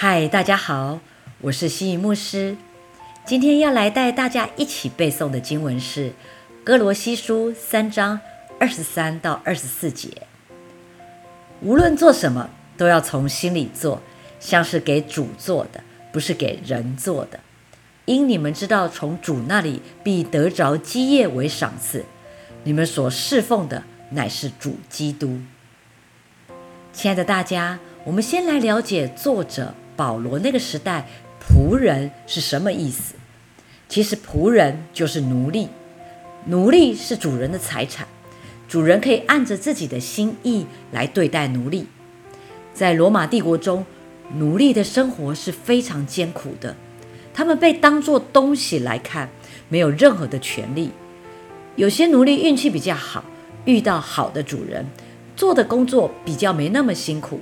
嗨，大家好，我是西仪牧师。今天要来带大家一起背诵的经文是《哥罗西书》三章二十三到二十四节。无论做什么，都要从心里做，像是给主做的，不是给人做的。因你们知道，从主那里必得着基业为赏赐。你们所侍奉的乃是主基督。亲爱的大家，我们先来了解作者。保罗那个时代，仆人是什么意思？其实仆人就是奴隶，奴隶是主人的财产，主人可以按着自己的心意来对待奴隶。在罗马帝国中，奴隶的生活是非常艰苦的，他们被当作东西来看，没有任何的权利。有些奴隶运气比较好，遇到好的主人，做的工作比较没那么辛苦。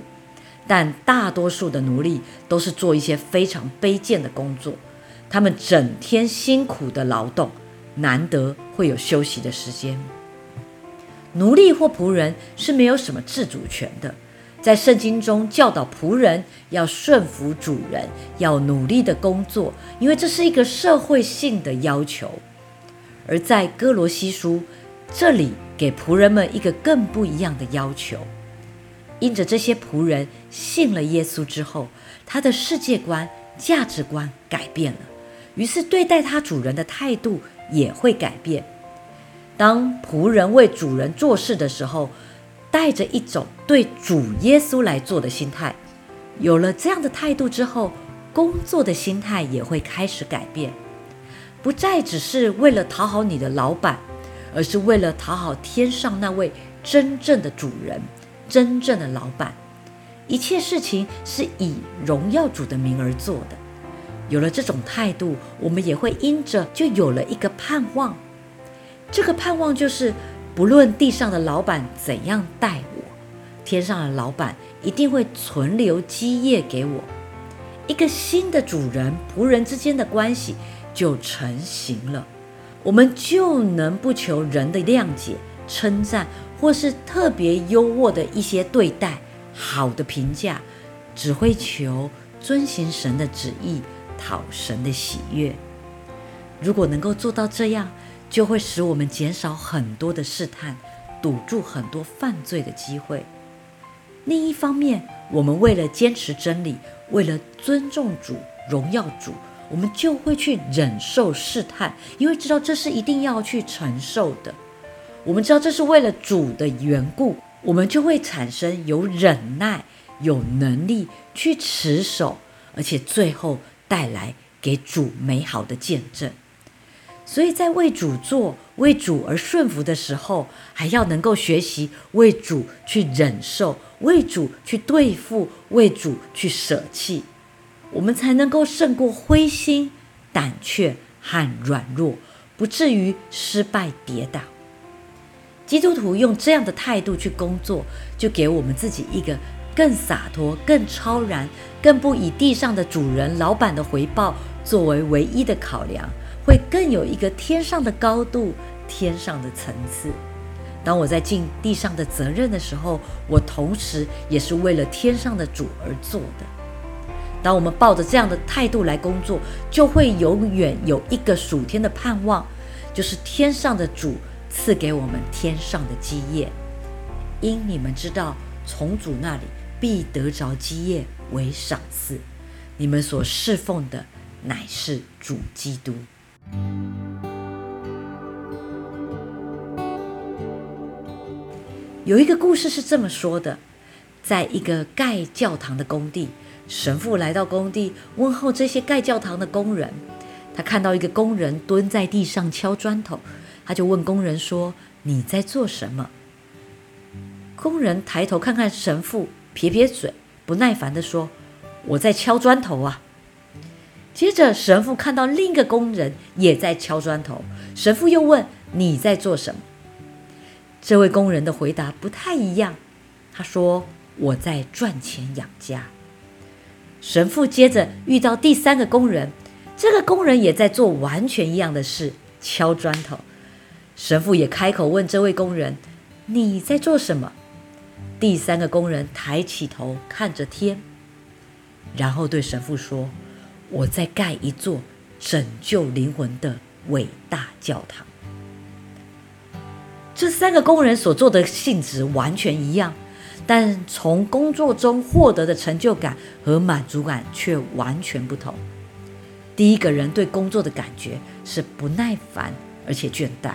但大多数的奴隶都是做一些非常卑贱的工作，他们整天辛苦的劳动，难得会有休息的时间。奴隶或仆人是没有什么自主权的，在圣经中教导仆人要顺服主人，要努力的工作，因为这是一个社会性的要求。而在哥罗西书这里，给仆人们一个更不一样的要求。因着这些仆人信了耶稣之后，他的世界观、价值观改变了，于是对待他主人的态度也会改变。当仆人为主人做事的时候，带着一种对主耶稣来做的心态，有了这样的态度之后，工作的心态也会开始改变，不再只是为了讨好你的老板，而是为了讨好天上那位真正的主人。真正的老板，一切事情是以荣耀主的名而做的。有了这种态度，我们也会因着就有了一个盼望。这个盼望就是，不论地上的老板怎样待我，天上的老板一定会存留基业给我。一个新的主人仆人之间的关系就成型了。我们就能不求人的谅解、称赞。或是特别优渥的一些对待，好的评价，只会求遵行神的旨意，讨神的喜悦。如果能够做到这样，就会使我们减少很多的试探，堵住很多犯罪的机会。另一方面，我们为了坚持真理，为了尊重主、荣耀主，我们就会去忍受试探，因为知道这是一定要去承受的。我们知道这是为了主的缘故，我们就会产生有忍耐、有能力去持守，而且最后带来给主美好的见证。所以在为主做、为主而顺服的时候，还要能够学习为主去忍受、为主去对付、为主去舍弃，我们才能够胜过灰心、胆怯和软弱，不至于失败跌倒。基督徒用这样的态度去工作，就给我们自己一个更洒脱、更超然、更不以地上的主人、老板的回报作为唯一的考量，会更有一个天上的高度、天上的层次。当我在尽地上的责任的时候，我同时也是为了天上的主而做的。当我们抱着这样的态度来工作，就会永远有一个属天的盼望，就是天上的主。赐给我们天上的基业，因你们知道，从主那里必得着基业为赏赐。你们所侍奉的乃是主基督。有一个故事是这么说的：在一个盖教堂的工地，神父来到工地问候这些盖教堂的工人，他看到一个工人蹲在地上敲砖头。他就问工人说：“你在做什么？”工人抬头看看神父，撇撇嘴，不耐烦地说：“我在敲砖头啊。”接着，神父看到另一个工人也在敲砖头，神父又问：“你在做什么？”这位工人的回答不太一样，他说：“我在赚钱养家。”神父接着遇到第三个工人，这个工人也在做完全一样的事，敲砖头。神父也开口问这位工人：“你在做什么？”第三个工人抬起头看着天。然后对神父说：“我在盖一座拯救灵魂的伟大教堂。”这三个工人所做的性质完全一样，但从工作中获得的成就感和满足感却完全不同。第一个人对工作的感觉是不耐烦而且倦怠；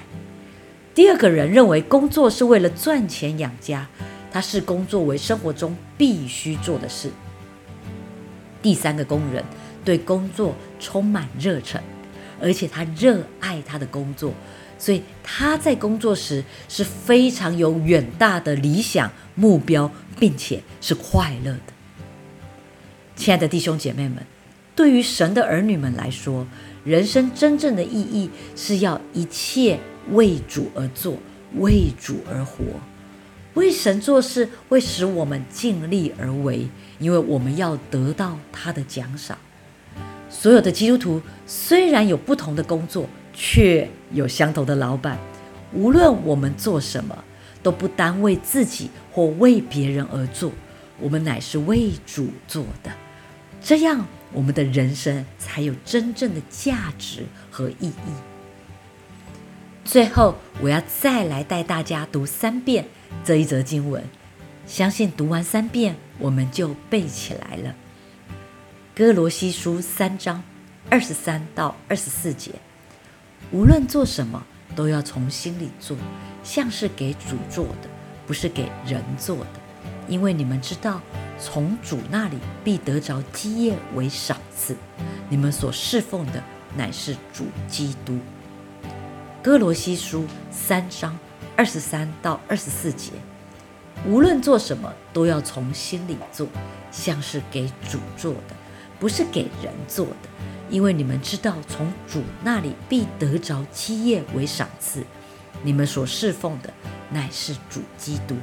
第二个人认为工作是为了赚钱养家，他视工作为生活中必须做的事；第三个工人对工作充满热忱，而且他热爱他的工作。所以他在工作时是非常有远大的理想目标，并且是快乐的。亲爱的弟兄姐妹们，对于神的儿女们来说，人生真正的意义是要一切为主而做，为主而活。为神做事会使我们尽力而为，因为我们要得到他的奖赏。所有的基督徒虽然有不同的工作。却有相同的老板。无论我们做什么，都不单为自己或为别人而做，我们乃是为主做的。这样，我们的人生才有真正的价值和意义。最后，我要再来带大家读三遍这一则经文，相信读完三遍，我们就背起来了。哥罗西书三章二十三到二十四节。无论做什么，都要从心里做，像是给主做的，不是给人做的。因为你们知道，从主那里必得着基业为赏赐。你们所侍奉的乃是主基督。哥罗西书三章二十三到二十四节。无论做什么，都要从心里做，像是给主做的，不是给人做的。因为你们知道，从主那里必得着基业为赏赐。你们所侍奉的乃是主基督。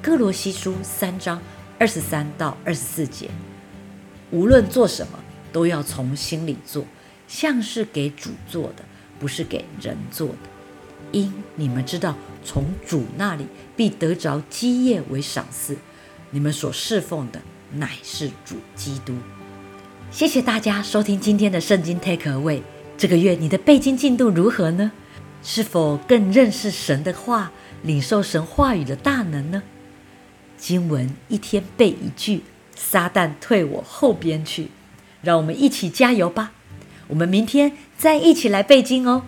哥罗西书三章二十三到二十四节，无论做什么，都要从心里做，像是给主做的，不是给人做的。因你们知道，从主那里必得着基业为赏赐。你们所侍奉的乃是主基督。谢谢大家收听今天的圣经 Take Away。这个月你的背经进度如何呢？是否更认识神的话，领受神话语的大能呢？经文一天背一句，撒旦退我后边去。让我们一起加油吧！我们明天再一起来背经哦。